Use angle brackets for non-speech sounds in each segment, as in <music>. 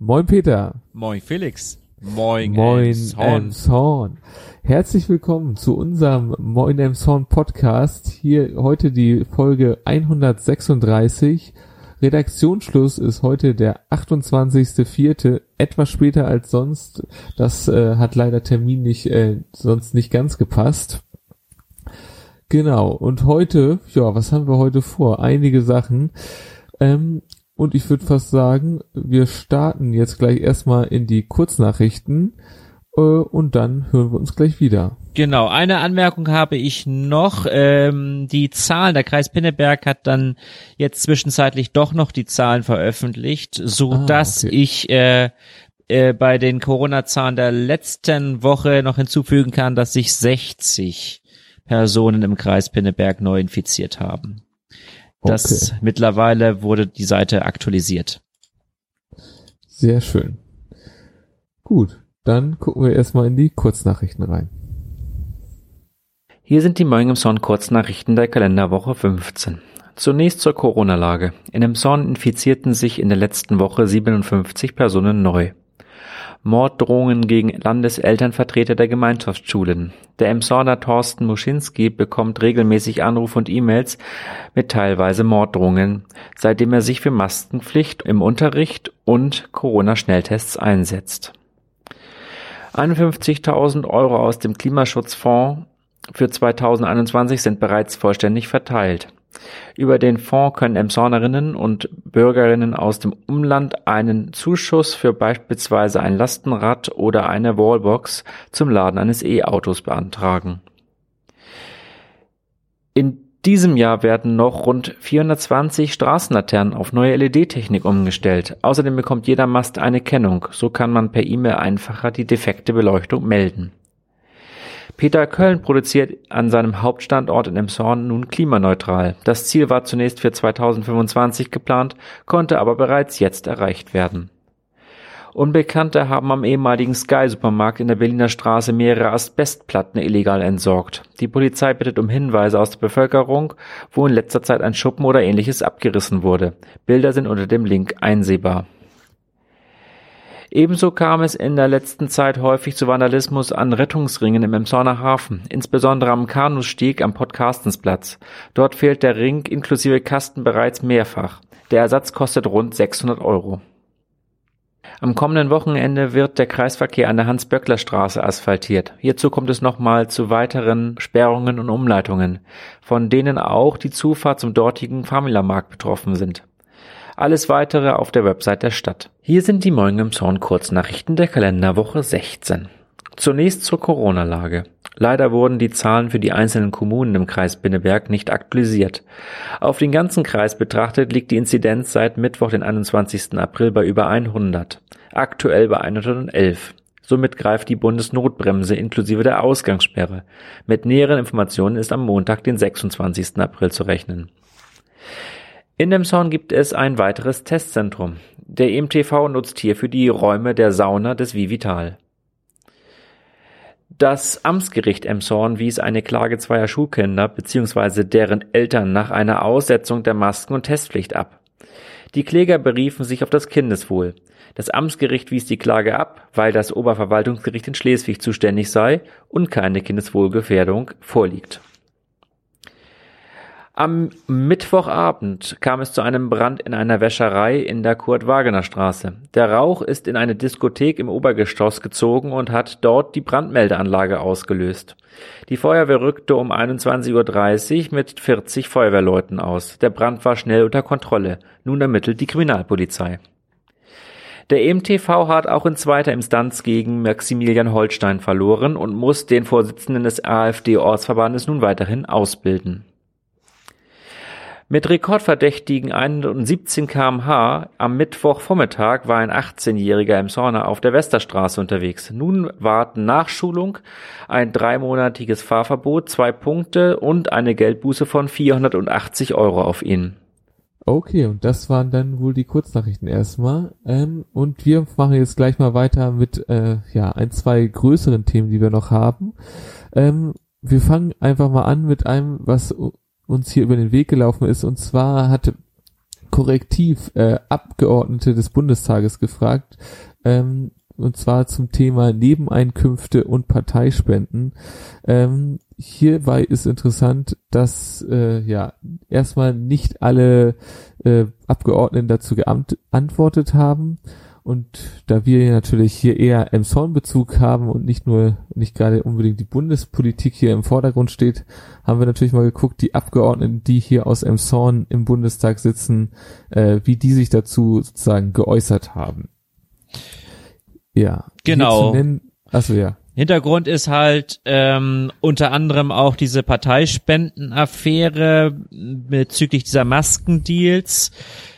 Moin Peter. Moin Felix. Moin Moin. Elmshorn. Herzlich willkommen zu unserem Moin Elmshorn Podcast. Hier heute die Folge 136. Redaktionsschluss ist heute der 28.04. Etwas später als sonst. Das äh, hat leider terminlich äh, sonst nicht ganz gepasst. Genau. Und heute, ja, was haben wir heute vor? Einige Sachen. Ähm, und ich würde fast sagen, wir starten jetzt gleich erstmal in die Kurznachrichten äh, und dann hören wir uns gleich wieder. Genau, eine Anmerkung habe ich noch. Ähm, die Zahlen, der Kreis Pinneberg hat dann jetzt zwischenzeitlich doch noch die Zahlen veröffentlicht, so Ah, dass okay. ich äh, äh, bei den Corona-Zahlen der letzten Woche noch hinzufügen kann, dass sich 60 Personen im Kreis Pinneberg neu infiziert haben. Das Okay. mittlerweile wurde die Seite aktualisiert. Sehr schön. Gut, dann gucken wir erstmal in die Kurznachrichten rein. Hier sind die Morgen im Zorn Kurznachrichten der Kalenderwoche 15. Zunächst zur Corona-Lage. In Emshorn infizierten sich in der letzten Woche 57 Personen neu. Morddrohungen gegen Landeselternvertreter der Gemeinschaftsschulen. Der Emshorner Thorsten Muschinski bekommt regelmäßig Anrufe und E-Mails mit teilweise Morddrohungen, seitdem er sich für Maskenpflicht im Unterricht und Corona-Schnelltests einsetzt. 51.000 Euro aus dem Klimaschutzfonds für 2021 sind bereits vollständig verteilt. Über den Fonds können Emshornerinnen und Bürgerinnen aus dem Umland einen Zuschuss für beispielsweise ein Lastenrad oder eine Wallbox zum Laden eines E-Autos beantragen. In diesem Jahr werden noch rund 420 Straßenlaternen auf neue LED-Technik umgestellt. Außerdem bekommt jeder Mast eine Kennung. So kann man per E-Mail einfacher die defekte Beleuchtung melden. Peter Köln produziert an seinem Hauptstandort in Emshorn nun klimaneutral. Das Ziel war zunächst für 2025 geplant, konnte aber bereits jetzt erreicht werden. Unbekannte haben am ehemaligen Sky-Supermarkt in der Berliner Straße mehrere Asbestplatten illegal entsorgt. Die Polizei bittet um Hinweise aus der Bevölkerung, wo in letzter Zeit ein Schuppen oder ähnliches abgerissen wurde. Bilder sind unter dem Link einsehbar. Ebenso kam es in der letzten Zeit häufig zu Vandalismus an Rettungsringen im Emshorner Hafen, insbesondere am Kanustieg am Podcarstensplatz. Dort fehlt der Ring inklusive Kasten bereits mehrfach. Der Ersatz kostet rund 600 Euro. Am kommenden Wochenende wird der Kreisverkehr an der Hans-Böckler-Straße asphaltiert. Hierzu kommt es nochmal zu weiteren Sperrungen und Umleitungen, von denen auch die Zufahrt zum dortigen Famila-Markt betroffen sind. Alles weitere auf der Website der Stadt. Hier sind die Morgen Zorn Kurznachrichten der Kalenderwoche 16. Zunächst zur Corona-Lage. Leider wurden die Zahlen für die einzelnen Kommunen im Kreis Binneberg nicht aktualisiert. Auf den ganzen Kreis betrachtet liegt die Inzidenz seit Mittwoch, den 21. April bei über 100. Aktuell bei 111. Somit greift die Bundesnotbremse inklusive der Ausgangssperre. Mit näheren Informationen ist am Montag, den 26. April zu rechnen. In Emshorn gibt es ein weiteres Testzentrum. Der EMTV nutzt hierfür die Räume der Sauna des Vivital. Das Amtsgericht Emshorn wies eine Klage zweier Schulkinder bzw. deren Eltern nach einer Aussetzung der Masken- und Testpflicht ab. Die Kläger beriefen sich auf das Kindeswohl. Das Amtsgericht wies die Klage ab, weil das Oberverwaltungsgericht in Schleswig zuständig sei und keine Kindeswohlgefährdung vorliegt. Am Mittwochabend kam es zu einem Brand in einer Wäscherei in der Kurt-Wagener-Straße. Der Rauch ist in eine Diskothek im Obergeschoss gezogen und hat dort die Brandmeldeanlage ausgelöst. Die Feuerwehr rückte um 21.30 Uhr mit 40 Feuerwehrleuten aus. Der Brand war schnell unter Kontrolle. Nun ermittelt die Kriminalpolizei. Der EMTV hat auch in zweiter Instanz gegen Maximilian Holstein verloren und muss den Vorsitzenden des AfD-Ortsverbandes nun weiterhin ausbilden. Mit rekordverdächtigen 117 kmh am Mittwochvormittag war ein 18-jähriger Emshorner auf der Westerstraße unterwegs. Nun warten Nachschulung, ein dreimonatiges Fahrverbot, zwei Punkte und eine Geldbuße von 480 Euro auf ihn. Okay, und das waren dann wohl die Kurznachrichten erstmal. Ähm, und wir machen jetzt gleich mal weiter mit äh, ja ein, zwei größeren Themen, die wir noch haben. Ähm, wir fangen einfach mal an mit einem, was uns hier über den Weg gelaufen ist. Und zwar hatte Korrektiv äh, Abgeordnete des Bundestages gefragt, ähm, und zwar zum Thema Nebeneinkünfte und Parteispenden. Ähm, hierbei ist interessant, dass äh, ja erstmal nicht alle äh, Abgeordneten dazu geantwortet haben. Und da wir natürlich hier eher Emshorn-Bezug haben und nicht nur, nicht gerade unbedingt die Bundespolitik hier im Vordergrund steht, haben wir natürlich mal geguckt, die Abgeordneten, die hier aus Emshorn im Bundestag sitzen, äh, wie die sich dazu sozusagen geäußert haben. Ja. Genau. Achso, ja. Hintergrund ist halt ähm, unter anderem auch diese Parteispendenaffäre bezüglich dieser Maskendeals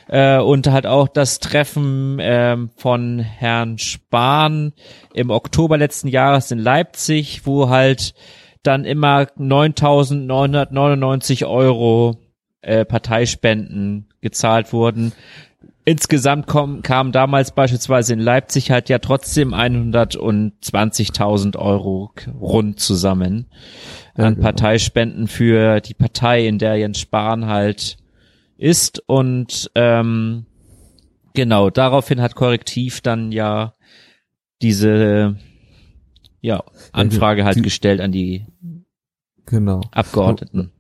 äh, und halt auch das Treffen ähm, von Herrn Spahn im Oktober letzten Jahres in Leipzig, wo halt dann immer 9.999 Euro äh, Parteispenden gezahlt wurden. Insgesamt kom, kam damals beispielsweise in Leipzig halt ja trotzdem 120.000 Euro rund zusammen an genau. Parteispenden für die Partei, in der Jens Spahn halt ist und ähm, genau daraufhin hat Korrektiv dann ja diese ja Anfrage halt die, gestellt an die genau Abgeordneten.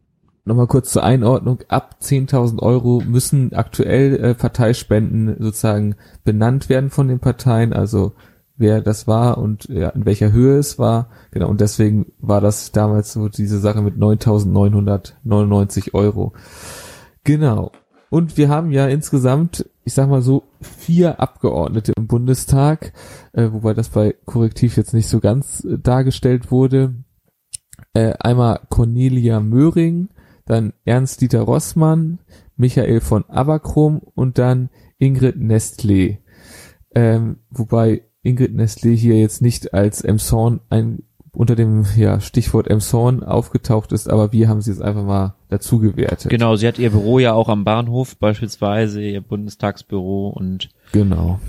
Nochmal kurz zur Einordnung. Ab 10.000 Euro müssen aktuell äh, Parteispenden sozusagen benannt werden von den Parteien, also wer das war und ja, in welcher Höhe es war. Genau, und deswegen war das damals so diese Sache mit 9.999 Euro. Genau. Und wir haben ja insgesamt, ich sag mal so, vier Abgeordnete im Bundestag, äh, wobei das bei Korrektiv jetzt nicht so ganz äh, dargestellt wurde. Äh, einmal Cornelia Möhring, dann Ernst-Dieter Rossmann, Michael von Aberkrom und dann Ingrid Nestle. Ähm, wobei Ingrid Nestle hier jetzt nicht als Emson ein unter dem ja, Stichwort Emshorn aufgetaucht ist, aber wir haben sie jetzt einfach mal dazu gewertet. Genau, sie hat ihr Büro ja auch am Bahnhof beispielsweise, ihr Bundestagsbüro und genau.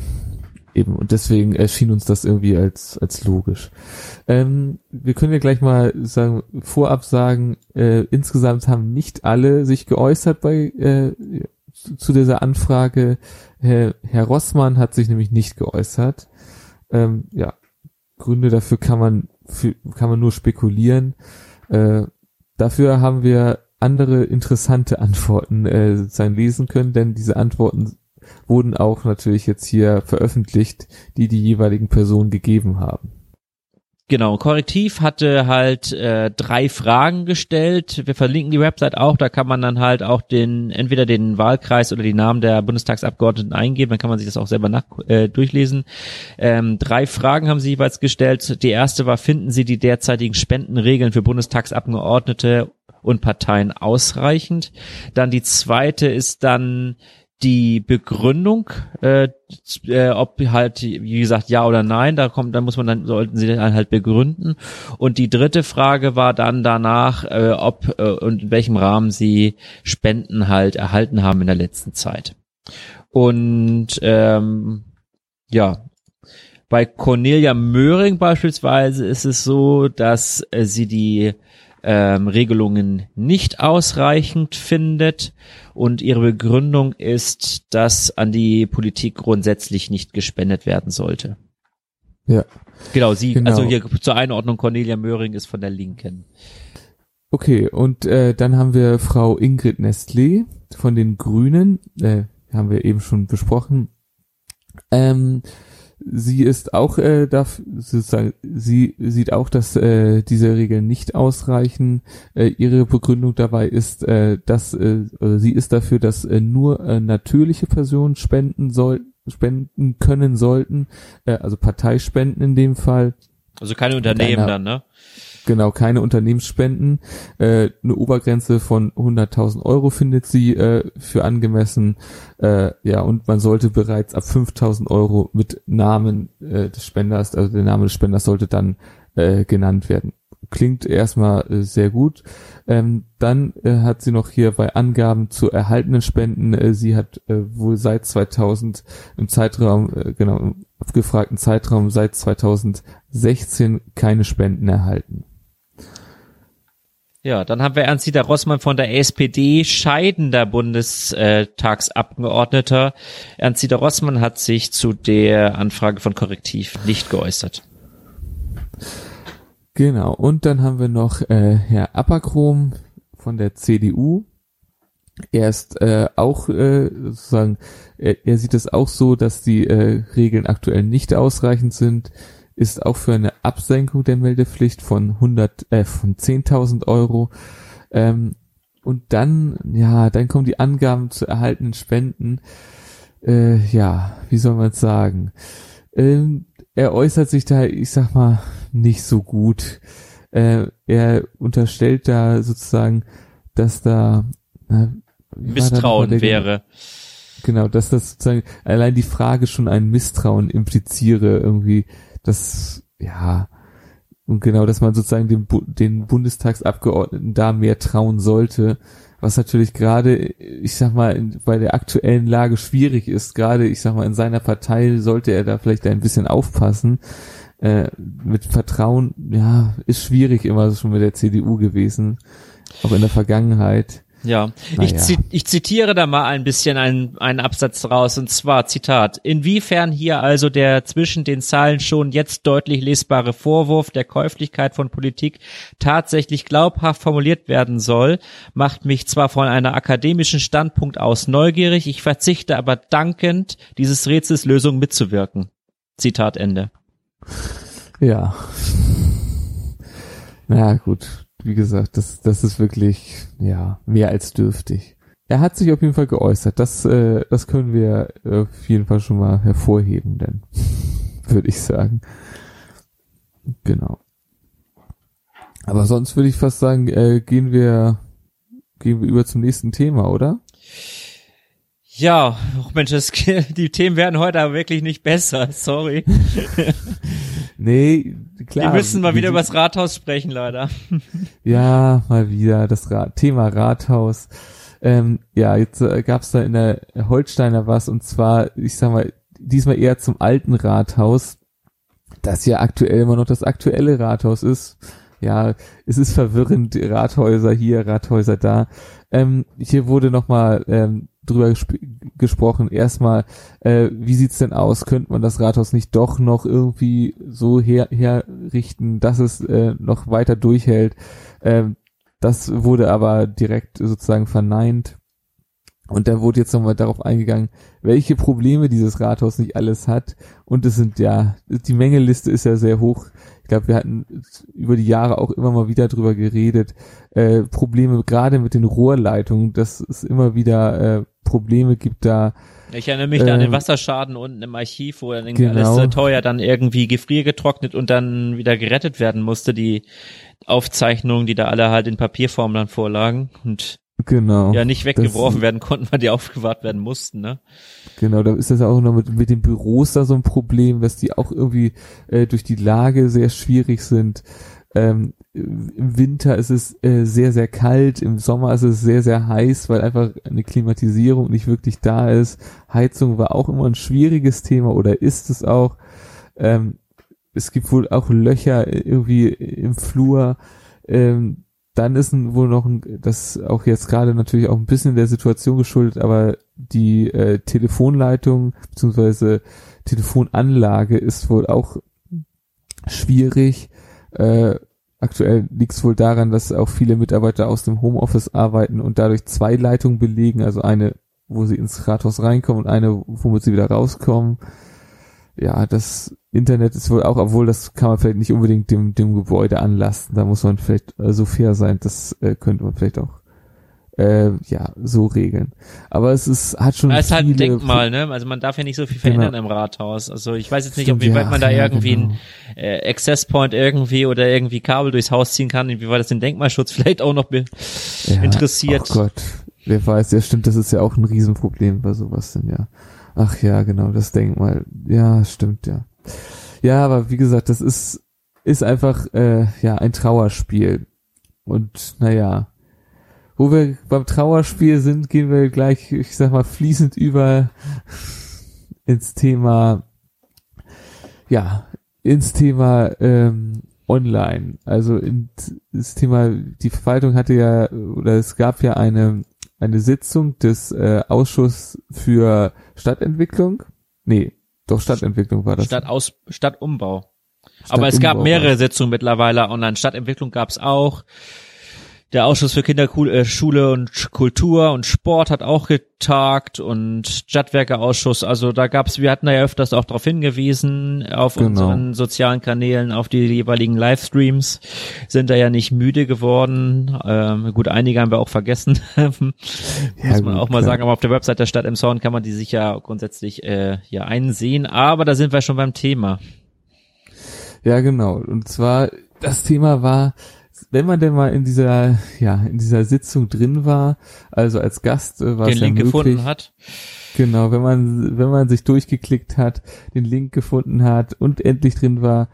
Eben, und deswegen erschien uns das irgendwie als, als logisch. Ähm, wir können ja gleich mal sagen, vorab sagen, äh, insgesamt haben nicht alle sich geäußert bei äh, zu dieser Anfrage. Herr, Herr Rossmann hat sich nämlich nicht geäußert. Ähm, ja, Gründe dafür kann man für, kann man nur spekulieren. Äh, dafür haben wir andere interessante Antworten äh, sein lesen können, denn diese Antworten wurden auch natürlich jetzt hier veröffentlicht, die die jeweiligen Personen gegeben haben. Genau, Korrektiv hatte halt äh, drei Fragen gestellt. Wir verlinken die Website auch, da kann man dann halt auch den entweder den Wahlkreis oder die Namen der Bundestagsabgeordneten eingeben, dann kann man sich das auch selber nach, äh, durchlesen. Ähm, drei Fragen haben sie jeweils gestellt. Die erste war, finden Sie die derzeitigen Spendenregeln für Bundestagsabgeordnete und Parteien ausreichend? Dann die zweite ist dann, die Begründung, äh, äh, ob halt, wie gesagt, ja oder nein, da kommt, da muss man dann, sollten sie dann halt begründen. Und die dritte Frage war dann danach, äh, ob äh, und in welchem Rahmen sie Spenden halt erhalten haben in der letzten Zeit. Und ähm, ja, bei Cornelia Möhring beispielsweise ist es so, dass äh, sie die ähm, Regelungen nicht ausreichend findet und ihre Begründung ist, dass an die Politik grundsätzlich nicht gespendet werden sollte. Ja. Genau, sie, genau. also hier zur Einordnung, Cornelia Möhring ist von der Linken. Okay, und äh, dann haben wir Frau Ingrid Nestlé von den Grünen, äh, haben wir eben schon besprochen. Ähm, sie ist auch äh, dafür, sozusagen, sie sieht auch, dass äh, diese Regeln nicht ausreichen. Äh, ihre Begründung dabei ist, äh, dass äh, sie ist dafür, dass äh, nur äh, natürliche Personen spenden sollten, spenden können sollten, äh, also Parteispenden in dem Fall. Also keine Unternehmen einer, dann, ne? Genau, keine Unternehmensspenden. Äh, eine Obergrenze von 100.000 Euro findet sie äh, für angemessen. Äh, ja, und man sollte bereits ab 5.000 Euro mit Namen äh, des Spenders, also der Name des Spenders sollte dann äh, genannt werden. Klingt erstmal äh, sehr gut. Ähm, dann äh, hat sie noch hier bei Angaben zu erhaltenen Spenden, äh, sie hat äh, wohl seit 2000 im Zeitraum, äh, genau, im abgefragten Zeitraum seit 2016 keine Spenden erhalten. Ja, dann haben wir Ernst-Dieter Rossmann von der SPD, scheidender Bundestagsabgeordneter. Ernst-Dieter Rossmann hat sich zu der Anfrage von Korrektiv nicht geäußert. Genau, und dann haben wir noch äh, Herr Appakrom von der CDU. Er ist äh, auch äh, sozusagen, er, er sieht es auch so, dass die äh, Regeln aktuell nicht ausreichend sind ist auch für eine Absenkung der Meldepflicht von 100, äh, von 10.000 Euro. Ähm, und dann, ja, dann kommen die Angaben zu erhaltenen Spenden. Äh, ja, wie soll man sagen? Ähm, er äußert sich da, ich sag mal, nicht so gut. Äh, er unterstellt da sozusagen, dass da na, Misstrauen da wäre. Genau, dass das sozusagen allein die Frage schon ein Misstrauen impliziere irgendwie das, ja, und genau, dass man sozusagen dem, den Bundestagsabgeordneten da mehr trauen sollte, was natürlich gerade, ich sag mal, in, bei der aktuellen Lage schwierig ist. Gerade, ich sag mal, in seiner Partei sollte er da vielleicht ein bisschen aufpassen. Äh, mit Vertrauen, ja, ist schwierig immer schon mit der CDU gewesen, auch in der Vergangenheit. Ja, ich, ja. Zi ich zitiere da mal ein bisschen einen, einen Absatz raus und zwar Zitat. Inwiefern hier also der zwischen den Zahlen schon jetzt deutlich lesbare Vorwurf der Käuflichkeit von Politik tatsächlich glaubhaft formuliert werden soll, macht mich zwar von einer akademischen Standpunkt aus neugierig, ich verzichte aber dankend, dieses Rätsels Lösung mitzuwirken. Zitat Ende. Ja. Na gut, wie gesagt, das, das ist wirklich, ja, mehr als dürftig. Er hat sich auf jeden Fall geäußert. Das, äh, das können wir auf jeden Fall schon mal hervorheben, denn, <laughs> würde ich sagen. Genau. Aber sonst würde ich fast sagen, äh, gehen wir, gehen wir über zum nächsten Thema, oder? Ja, oh Mensch, das, <laughs> die Themen werden heute aber wirklich nicht besser, sorry. nee, klar. Wir müssen mal wieder über das Rathaus sprechen, leider. <laughs> ja, mal wieder das Ra Thema Rathaus. Ähm, ja, jetzt äh, gab's da in der Holsteiner was und zwar, ich sag mal, diesmal eher zum alten Rathaus, das ja aktuell immer noch das aktuelle Rathaus ist. Ja, es ist verwirrend, Rathäuser hier, Rathäuser da. Ähm, hier wurde nochmal ähm, drüber gesprochen. Erstmal, äh, wie sieht's denn aus? Könnte man das Rathaus nicht doch noch irgendwie so her herrichten, dass es äh, noch weiter durchhält? Ähm, das wurde aber direkt sozusagen verneint. Und da wurde jetzt nochmal darauf eingegangen, welche Probleme dieses Rathaus nicht alles hat. Und es sind ja, die Mängelliste ist ja sehr hoch. Ich glaube, wir hatten über die Jahre auch immer mal wieder drüber geredet. Äh, Probleme gerade mit den Rohrleitungen, dass es immer wieder äh, Probleme gibt da. Ich erinnere mich ähm, da an den ähm, Wasserschaden unten im Archiv, wo dann genau. alles teuer dann irgendwie gefriergetrocknet und dann wieder gerettet werden musste. Die Aufzeichnungen, die da alle halt in Papierform dann vorlagen. Und Genau. Ja, nicht weggeworfen das, werden konnten, weil die aufgewahrt werden mussten, ne? Genau, da ist das auch noch mit, mit den Büros da so ein Problem, dass die auch irgendwie äh, durch die Lage sehr schwierig sind. Ähm, Im Winter ist es äh, sehr, sehr kalt, im Sommer ist es sehr, sehr heiß, weil einfach eine Klimatisierung nicht wirklich da ist. Heizung war auch immer ein schwieriges Thema oder ist es auch. Ähm, es gibt wohl auch Löcher irgendwie im Flur. Ähm, dann ist wohl noch ein, das auch jetzt gerade natürlich auch ein bisschen der Situation geschuldet, aber die äh, Telefonleitung beziehungsweise Telefonanlage ist wohl auch schwierig. Äh, aktuell liegt es wohl daran, dass auch viele Mitarbeiter aus dem Homeoffice arbeiten und dadurch zwei Leitungen belegen, also eine, wo sie ins Rathaus reinkommen und eine, womit sie wieder rauskommen. Ja, das Internet ist wohl auch, obwohl das kann man vielleicht nicht unbedingt dem, dem Gebäude anlasten. Da muss man vielleicht äh, so fair sein, das äh, könnte man vielleicht auch äh, ja so regeln. Aber es ist hat schon. Es ist halt ein Denkmal, ne? Also man darf ja nicht so viel verändern genau. im Rathaus. Also ich weiß jetzt nicht, Stimmt, inwieweit ja, man da ja, irgendwie genau. einen äh, Access Point irgendwie oder irgendwie Kabel durchs Haus ziehen kann, inwieweit das den Denkmalschutz <laughs> vielleicht auch noch ja, interessiert. Oh Gott, wer weiß, ja stimmt, das ist ja auch ein Riesenproblem bei sowas denn ja. Ach ja, genau, das Denkmal. Ja, stimmt, ja. Ja, aber wie gesagt, das ist, ist einfach, äh, ja, ein Trauerspiel. Und, naja, wo wir beim Trauerspiel sind, gehen wir gleich, ich sag mal, fließend über ins Thema, ja, ins Thema, ähm, online. Also in, das Thema, die Verwaltung hatte ja, oder es gab ja eine, eine Sitzung des äh, Ausschuss für Stadtentwicklung. Nee, doch Stadtentwicklung war das. Stadtaus Stadtumbau. Aber es gab mehrere Sitzungen mittlerweile online. Stadtentwicklung gab es auch. Der Ausschuss für Kinderschule äh, und Kultur und Sport hat auch getagt und Stadtwerkeausschuss. Also da gab's, wir hatten ja öfters auch darauf hingewiesen, auf genau. unseren sozialen Kanälen, auf die jeweiligen Livestreams, sind da ja nicht müde geworden. Ähm, gut, einige haben wir auch vergessen, <laughs> muss ja, man auch mal klar. sagen. Aber auf der Website der Stadt im Zorn kann man die sich ja grundsätzlich äh, ja einsehen. Aber da sind wir schon beim Thema. Ja, genau. Und zwar, das Thema war, wenn man denn mal in dieser, ja, in dieser Sitzung drin war, also als Gast äh, war den es ja Link möglich, gefunden hat. Genau, wenn man, wenn man sich durchgeklickt hat, den Link gefunden hat und endlich drin war,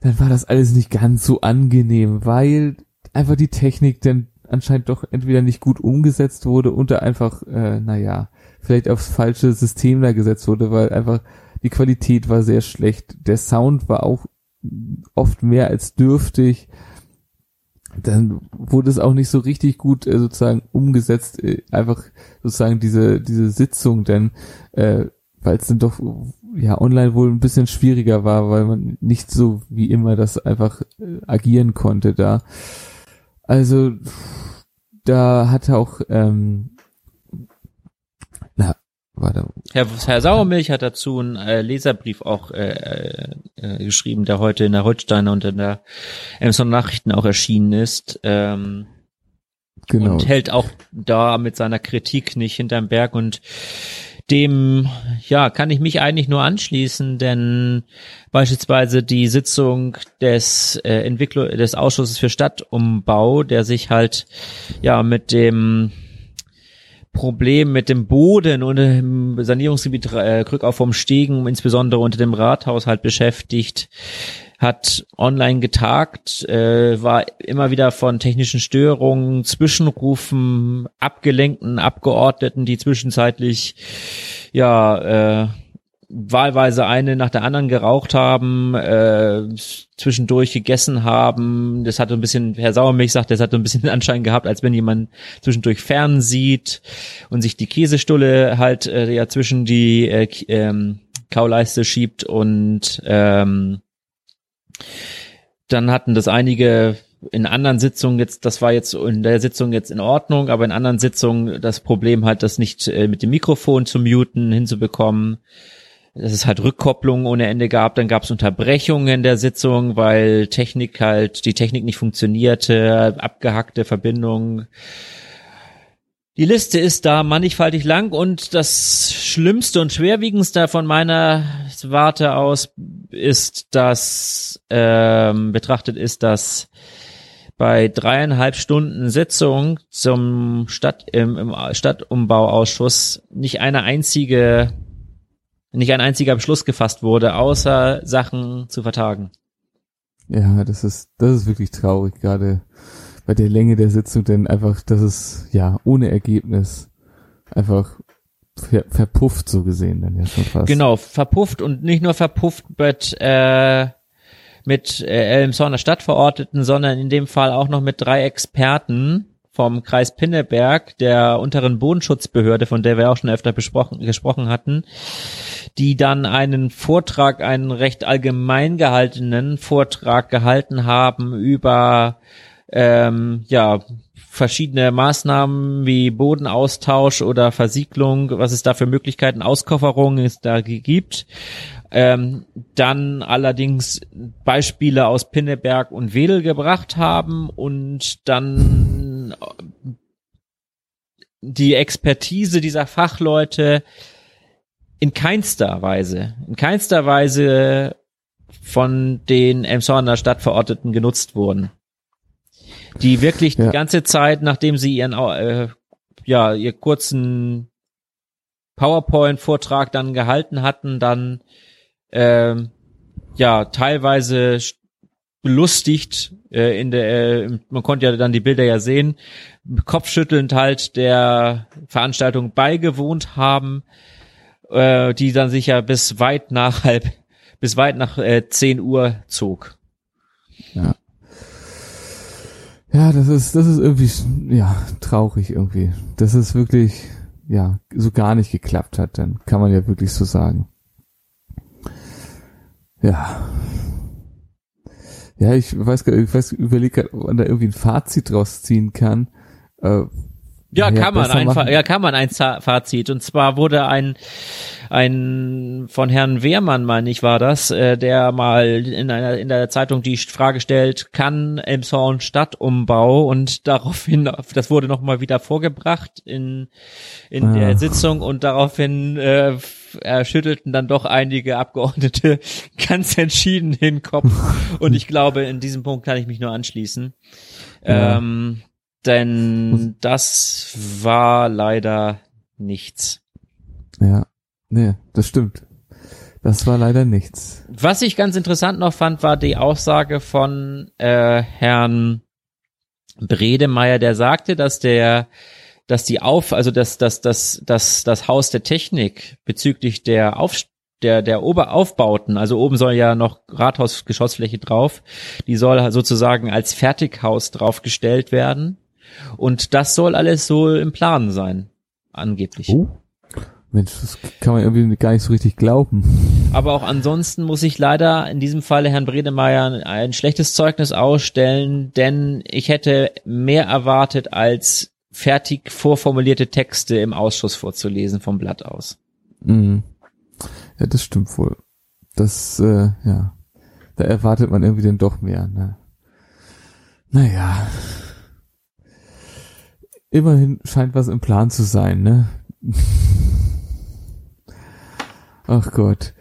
dann war das alles nicht ganz so angenehm, weil einfach die Technik dann anscheinend doch entweder nicht gut umgesetzt wurde oder einfach, äh, naja, vielleicht aufs falsche System da gesetzt wurde, weil einfach die Qualität war sehr schlecht, der Sound war auch oft mehr als dürftig dann wurde es auch nicht so richtig gut äh, sozusagen umgesetzt, äh, einfach sozusagen diese diese Sitzung, denn äh, weil es dann doch ja online wohl ein bisschen schwieriger war, weil man nicht so wie immer das einfach äh, agieren konnte da. Also da hatte auch ähm, Warte. Herr, Herr Sauermilch hat dazu einen äh, Leserbrief auch äh, äh, äh, geschrieben, der heute in der Holsteiner und in der Amazon Nachrichten auch erschienen ist. Ähm, genau. Und hält auch da mit seiner Kritik nicht hinterm Berg und dem, ja, kann ich mich eigentlich nur anschließen, denn beispielsweise die Sitzung des äh, Entwicklung des Ausschusses für Stadtumbau, der sich halt ja mit dem Problem mit dem Boden und im Sanierungsgebiet äh, Krückau vom Stegen, insbesondere unter dem Rathaus halt beschäftigt, hat online getagt, äh, war immer wieder von technischen Störungen, Zwischenrufen, abgelenkten Abgeordneten, die zwischenzeitlich ja äh, wahlweise eine nach der anderen geraucht haben, äh, zwischendurch gegessen haben. Das hat so ein bisschen, Herr Sauermilch sagt, das hat so ein bisschen den <laughs> Anschein gehabt, als wenn jemand zwischendurch fern sieht und sich die Käsestulle halt äh, ja zwischen die äh, ähm, Kauleiste schiebt und ähm, dann hatten das einige in anderen Sitzungen jetzt, das war jetzt in der Sitzung jetzt in Ordnung, aber in anderen Sitzungen das Problem halt, das nicht äh, mit dem Mikrofon zu muten hinzubekommen dass es halt Rückkopplungen ohne Ende gab, dann gab es Unterbrechungen der Sitzung, weil Technik halt, die Technik nicht funktionierte, abgehackte Verbindungen. Die Liste ist da mannigfaltig lang und das Schlimmste und Schwerwiegendste von meiner Warte aus ist, dass ähm, betrachtet ist, dass bei dreieinhalb Stunden Sitzung zum Stadt im, im Stadtumbauausschuss nicht eine einzige nicht ein einziger Beschluss gefasst wurde, außer Sachen zu vertagen. Ja, das ist, das ist wirklich traurig, gerade bei der Länge der Sitzung, denn einfach, das ist, ja, ohne Ergebnis einfach ver verpufft so gesehen dann ja schon fast. Genau, verpufft und nicht nur verpufft mit, äh, mit äh, Elmshorner Stadtverordneten, sondern in dem Fall auch noch mit drei Experten, vom Kreis Pinneberg, der unteren Bodenschutzbehörde, von der wir auch schon öfter besprochen, gesprochen hatten, die dann einen Vortrag, einen recht allgemein gehaltenen Vortrag gehalten haben über ähm, ja verschiedene Maßnahmen wie Bodenaustausch oder Versiegelung, was es da für Möglichkeiten, Auskofferungen es da gibt. Ähm, dann allerdings Beispiele aus Pinneberg und Wedel gebracht haben und dann die Expertise dieser Fachleute in keinster Weise, in keinster Weise von den Emshorner Stadtverordneten genutzt wurden. Die wirklich ja. die ganze Zeit, nachdem sie ihren, äh, ja, ihr kurzen PowerPoint-Vortrag dann gehalten hatten, dann, äh, ja, teilweise belustigt äh, in der äh, man konnte ja dann die Bilder ja sehen kopfschüttelnd halt der Veranstaltung beigewohnt haben äh, die dann sich ja bis weit nach halb bis weit nach äh, 10 Uhr zog Ja. Ja, das ist, das ist irgendwie, ja, traurig irgendwie. Das ist wirklich, ja, so gar nicht geklappt hat, dann kann man ja wirklich so sagen. Ja. Ja, ich weiß, ich weiß, überlege, ob man da irgendwie ein Fazit draus ziehen kann. Äh, ja, kann man einfach, ja, kann man ein Fazit. Und zwar wurde ein, ein von Herrn Wehrmann, meine ich, war das, äh, der mal in einer, in der Zeitung die Frage stellt, kann Elmshorn Stadtumbau? Und daraufhin, das wurde nochmal wieder vorgebracht in, in ah. der Sitzung und daraufhin, äh, erschüttelten dann doch einige Abgeordnete <laughs> ganz entschieden den Kopf. <laughs> und ich glaube, in diesem Punkt kann ich mich nur anschließen. Ja. Ähm, denn das war leider nichts. Ja, nee, das stimmt. Das war leider nichts. Was ich ganz interessant noch fand, war die Aussage von äh, Herrn Bredemeier, der sagte, dass der dass die auf, also dass dass dass dass das Haus der Technik bezüglich der Auf der der Oberaufbauten, also oben soll ja noch Rathausgeschossfläche drauf, die soll sozusagen als Fertighaus draufgestellt werden und das soll alles so im Plan sein, angeblich. Oh. Mensch, das kann man irgendwie gar nicht so richtig glauben. Aber auch ansonsten muss ich leider in diesem Falle Herrn Bredemeier ein schlechtes Zeugnis ausstellen, denn ich hätte mehr erwartet, als fertig vorformulierte Texte im Ausschuss vorzulesen vom Blatt aus. Mhm. Ja, das stimmt wohl. Das, äh, ja, da erwartet man irgendwie dann doch mehr. Ne? Naja, immerhin scheint was im Plan zu sein, ne? Ach Gott.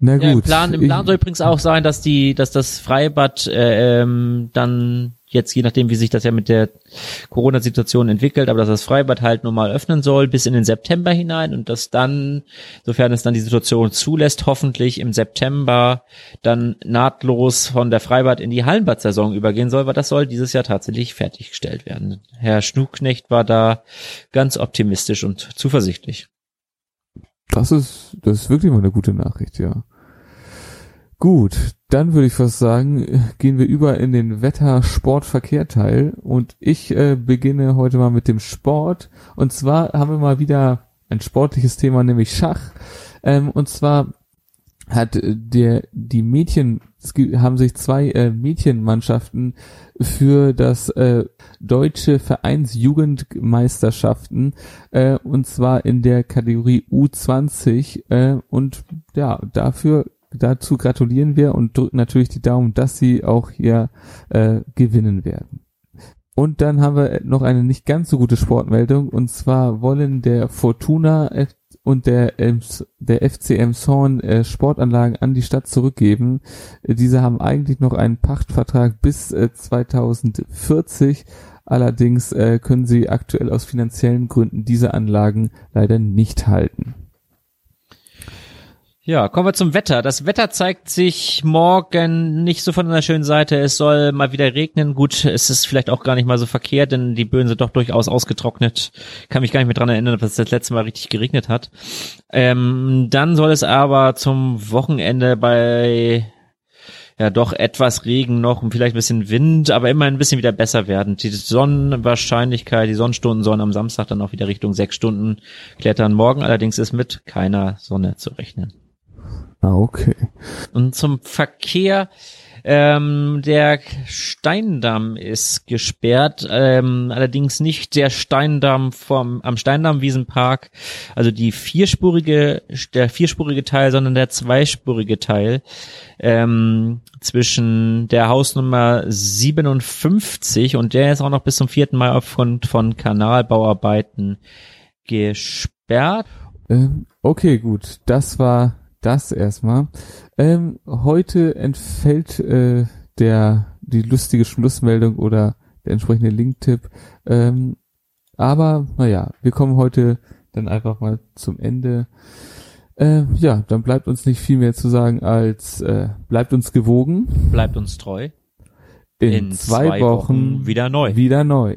Na gut. Ja, im Plan, im Plan soll übrigens auch sein, dass die, dass das Freibad äh, ähm, dann jetzt, je nachdem, wie sich das ja mit der Corona-Situation entwickelt, aber dass das Freibad halt normal öffnen soll bis in den September hinein und dass dann, sofern es dann die Situation zulässt, hoffentlich im September dann nahtlos von der Freibad in die Hallenbad-Saison übergehen soll, weil das soll dieses Jahr tatsächlich fertiggestellt werden. Herr Schnucknecht war da ganz optimistisch und zuversichtlich. Das ist, das ist wirklich mal eine gute Nachricht, ja. Gut, dann würde ich fast sagen, gehen wir über in den Wetter-Sport-Verkehr-Teil und ich äh, beginne heute mal mit dem Sport. Und zwar haben wir mal wieder ein sportliches Thema, nämlich Schach. Ähm, und zwar hat der die Mädchen haben sich zwei äh, Mädchenmannschaften für das äh, deutsche Vereinsjugendmeisterschaften äh, und zwar in der Kategorie U20 äh, und ja dafür dazu gratulieren wir und drücken natürlich die Daumen, dass sie auch hier äh, gewinnen werden. Und dann haben wir noch eine nicht ganz so gute Sportmeldung und zwar wollen der Fortuna und der, der FCM Zorn äh, Sportanlagen an die Stadt zurückgeben. Diese haben eigentlich noch einen Pachtvertrag bis äh, 2040. Allerdings äh, können sie aktuell aus finanziellen Gründen diese Anlagen leider nicht halten. Ja, kommen wir zum Wetter. Das Wetter zeigt sich morgen nicht so von einer schönen Seite. Es soll mal wieder regnen. Gut, es ist vielleicht auch gar nicht mal so verkehrt, denn die Böen sind doch durchaus ausgetrocknet. Kann mich gar nicht mehr dran erinnern, dass es das letzte Mal richtig geregnet hat. Ähm, dann soll es aber zum Wochenende bei ja doch etwas Regen noch und vielleicht ein bisschen Wind, aber immer ein bisschen wieder besser werden. Die Sonnenwahrscheinlichkeit, die Sonnenstunden sollen am Samstag dann auch wieder Richtung sechs Stunden klettern. Morgen allerdings ist mit keiner Sonne zu rechnen. Ah, okay. Und zum Verkehr, ähm, der Steindamm ist gesperrt, ähm, allerdings nicht der Steindamm vom am Steindamm-Wiesenpark, also die vierspurige, der vierspurige Teil, sondern der zweispurige Teil ähm, zwischen der Hausnummer 57 und der ist auch noch bis zum 4. Mai aufgrund von Kanalbauarbeiten gesperrt. Ähm, okay, gut, das war das erstmal. Ähm, heute entfällt äh, der die lustige Schlussmeldung oder der entsprechende Linktipp. Ähm, aber naja, wir kommen heute dann einfach mal zum Ende. Äh, ja, dann bleibt uns nicht viel mehr zu sagen als äh, bleibt uns gewogen. Bleibt uns treu. In, In zwei, zwei Wochen, Wochen wieder neu. Wieder neu.